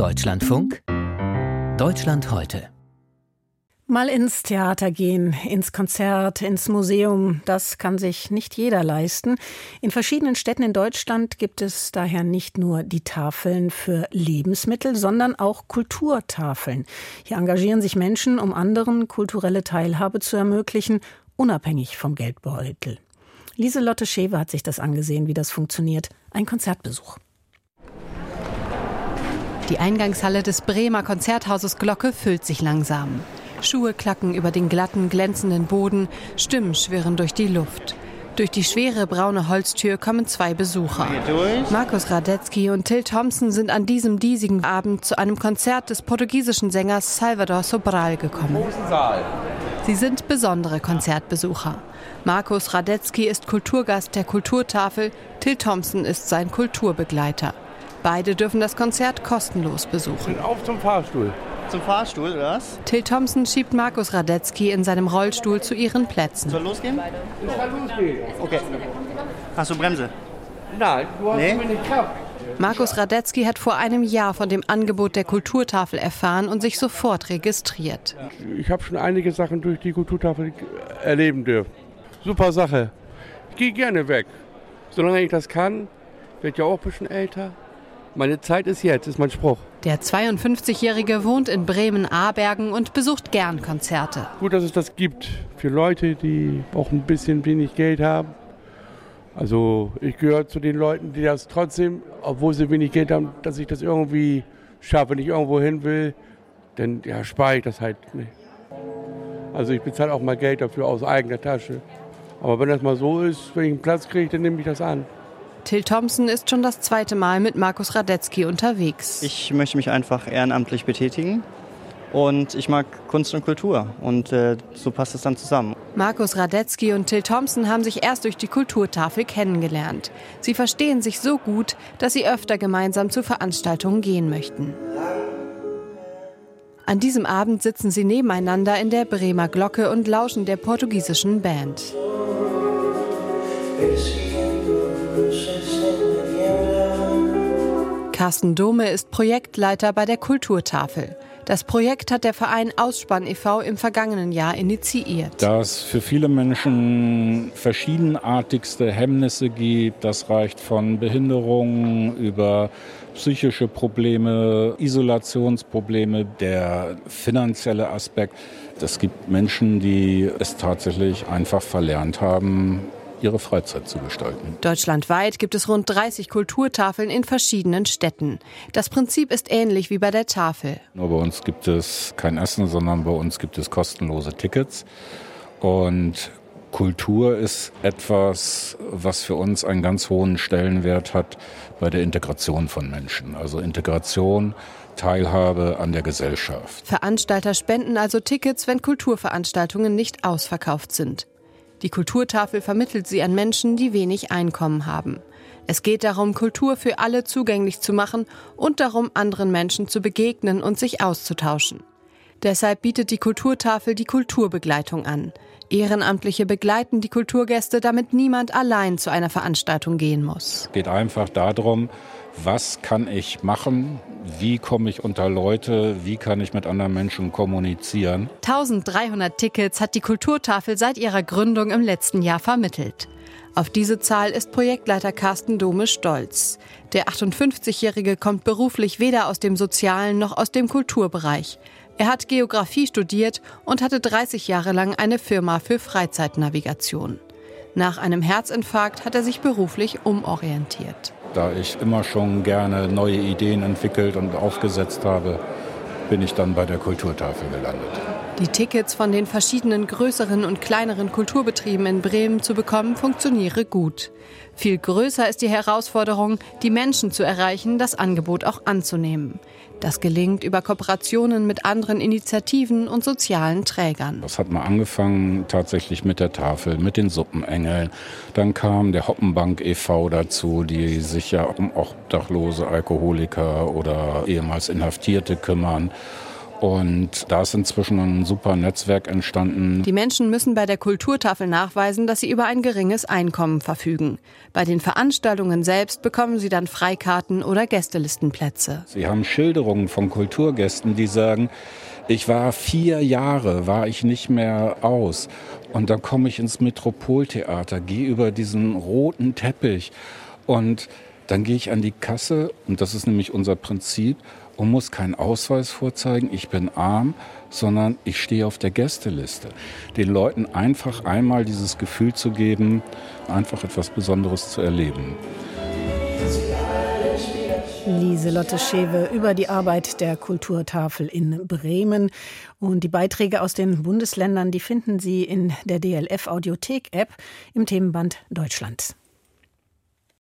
Deutschlandfunk Deutschland heute Mal ins Theater gehen, ins Konzert, ins Museum, das kann sich nicht jeder leisten. In verschiedenen Städten in Deutschland gibt es daher nicht nur die Tafeln für Lebensmittel, sondern auch Kulturtafeln. Hier engagieren sich Menschen, um anderen kulturelle Teilhabe zu ermöglichen, unabhängig vom Geldbeutel. Lieselotte Schewe hat sich das angesehen, wie das funktioniert. Ein Konzertbesuch. Die Eingangshalle des Bremer Konzerthauses Glocke füllt sich langsam. Schuhe klacken über den glatten, glänzenden Boden, Stimmen schwirren durch die Luft. Durch die schwere braune Holztür kommen zwei Besucher. Markus Radetzky und Till Thompson sind an diesem diesigen Abend zu einem Konzert des portugiesischen Sängers Salvador Sobral gekommen. Sie sind besondere Konzertbesucher. Markus Radetzky ist Kulturgast der Kulturtafel, Till Thompson ist sein Kulturbegleiter. Beide dürfen das Konzert kostenlos besuchen. Auf zum Fahrstuhl zum Fahrstuhl, oder was? Till Thompson schiebt Markus Radetzky in seinem Rollstuhl zu ihren Plätzen. Soll losgehen? Es kann losgehen. Okay. Hast du Bremse? Nein, du hast Nee? wenig Kraft. Markus Radetzky hat vor einem Jahr von dem Angebot der Kulturtafel erfahren und sich sofort registriert. Ich habe schon einige Sachen durch die Kulturtafel erleben dürfen. Super Sache. Ich gehe gerne weg. Solange ich das kann, werde ich ja auch ein bisschen älter. Meine Zeit ist jetzt, ist mein Spruch. Der 52-Jährige wohnt in Bremen-Abergen und besucht gern Konzerte. Gut, dass es das gibt für Leute, die auch ein bisschen wenig Geld haben. Also ich gehöre zu den Leuten, die das trotzdem, obwohl sie wenig Geld haben, dass ich das irgendwie schaffe, wenn ich irgendwo hin will, dann ja, spare ich das halt nicht. Also ich bezahle auch mal Geld dafür aus eigener Tasche. Aber wenn das mal so ist, wenn ich einen Platz kriege, dann nehme ich das an. Till Thompson ist schon das zweite Mal mit Markus Radetzky unterwegs. Ich möchte mich einfach ehrenamtlich betätigen. Und ich mag Kunst und Kultur. Und äh, so passt es dann zusammen. Markus Radetzky und Till Thompson haben sich erst durch die Kulturtafel kennengelernt. Sie verstehen sich so gut, dass sie öfter gemeinsam zu Veranstaltungen gehen möchten. An diesem Abend sitzen sie nebeneinander in der Bremer Glocke und lauschen der portugiesischen Band. Carsten Dome ist Projektleiter bei der Kulturtafel. Das Projekt hat der Verein Ausspann e.V. im vergangenen Jahr initiiert. Da es für viele Menschen verschiedenartigste Hemmnisse gibt, das reicht von Behinderungen über psychische Probleme, Isolationsprobleme, der finanzielle Aspekt. Es gibt Menschen, die es tatsächlich einfach verlernt haben, ihre Freizeit zu gestalten. Deutschlandweit gibt es rund 30 Kulturtafeln in verschiedenen Städten. Das Prinzip ist ähnlich wie bei der Tafel. Nur bei uns gibt es kein Essen, sondern bei uns gibt es kostenlose Tickets. Und Kultur ist etwas, was für uns einen ganz hohen Stellenwert hat bei der Integration von Menschen. Also Integration, Teilhabe an der Gesellschaft. Veranstalter spenden also Tickets, wenn Kulturveranstaltungen nicht ausverkauft sind. Die Kulturtafel vermittelt sie an Menschen, die wenig Einkommen haben. Es geht darum, Kultur für alle zugänglich zu machen und darum, anderen Menschen zu begegnen und sich auszutauschen. Deshalb bietet die Kulturtafel die Kulturbegleitung an. Ehrenamtliche begleiten die Kulturgäste, damit niemand allein zu einer Veranstaltung gehen muss. Es geht einfach darum, was kann ich machen, wie komme ich unter Leute, wie kann ich mit anderen Menschen kommunizieren. 1300 Tickets hat die Kulturtafel seit ihrer Gründung im letzten Jahr vermittelt. Auf diese Zahl ist Projektleiter Carsten Dome stolz. Der 58-Jährige kommt beruflich weder aus dem sozialen noch aus dem Kulturbereich. Er hat Geografie studiert und hatte 30 Jahre lang eine Firma für Freizeitnavigation. Nach einem Herzinfarkt hat er sich beruflich umorientiert. Da ich immer schon gerne neue Ideen entwickelt und aufgesetzt habe, bin ich dann bei der Kulturtafel gelandet. Die Tickets von den verschiedenen größeren und kleineren Kulturbetrieben in Bremen zu bekommen, funktioniere gut. Viel größer ist die Herausforderung, die Menschen zu erreichen, das Angebot auch anzunehmen. Das gelingt über Kooperationen mit anderen Initiativen und sozialen Trägern. Das hat mal angefangen tatsächlich mit der Tafel, mit den Suppenengeln. Dann kam der Hoppenbank e.V. dazu, die sich ja um Obdachlose, Alkoholiker oder ehemals Inhaftierte kümmern. Und da ist inzwischen ein super Netzwerk entstanden. Die Menschen müssen bei der Kulturtafel nachweisen, dass sie über ein geringes Einkommen verfügen. Bei den Veranstaltungen selbst bekommen sie dann Freikarten oder Gästelistenplätze. Sie haben Schilderungen von Kulturgästen, die sagen, ich war vier Jahre, war ich nicht mehr aus. Und dann komme ich ins Metropoltheater, gehe über diesen roten Teppich und dann gehe ich an die Kasse, und das ist nämlich unser Prinzip, und muss keinen Ausweis vorzeigen, ich bin arm, sondern ich stehe auf der Gästeliste. Den Leuten einfach einmal dieses Gefühl zu geben, einfach etwas Besonderes zu erleben. Lieselotte Schewe über die Arbeit der Kulturtafel in Bremen. Und die Beiträge aus den Bundesländern, die finden Sie in der DLF Audiothek App im Themenband Deutschland.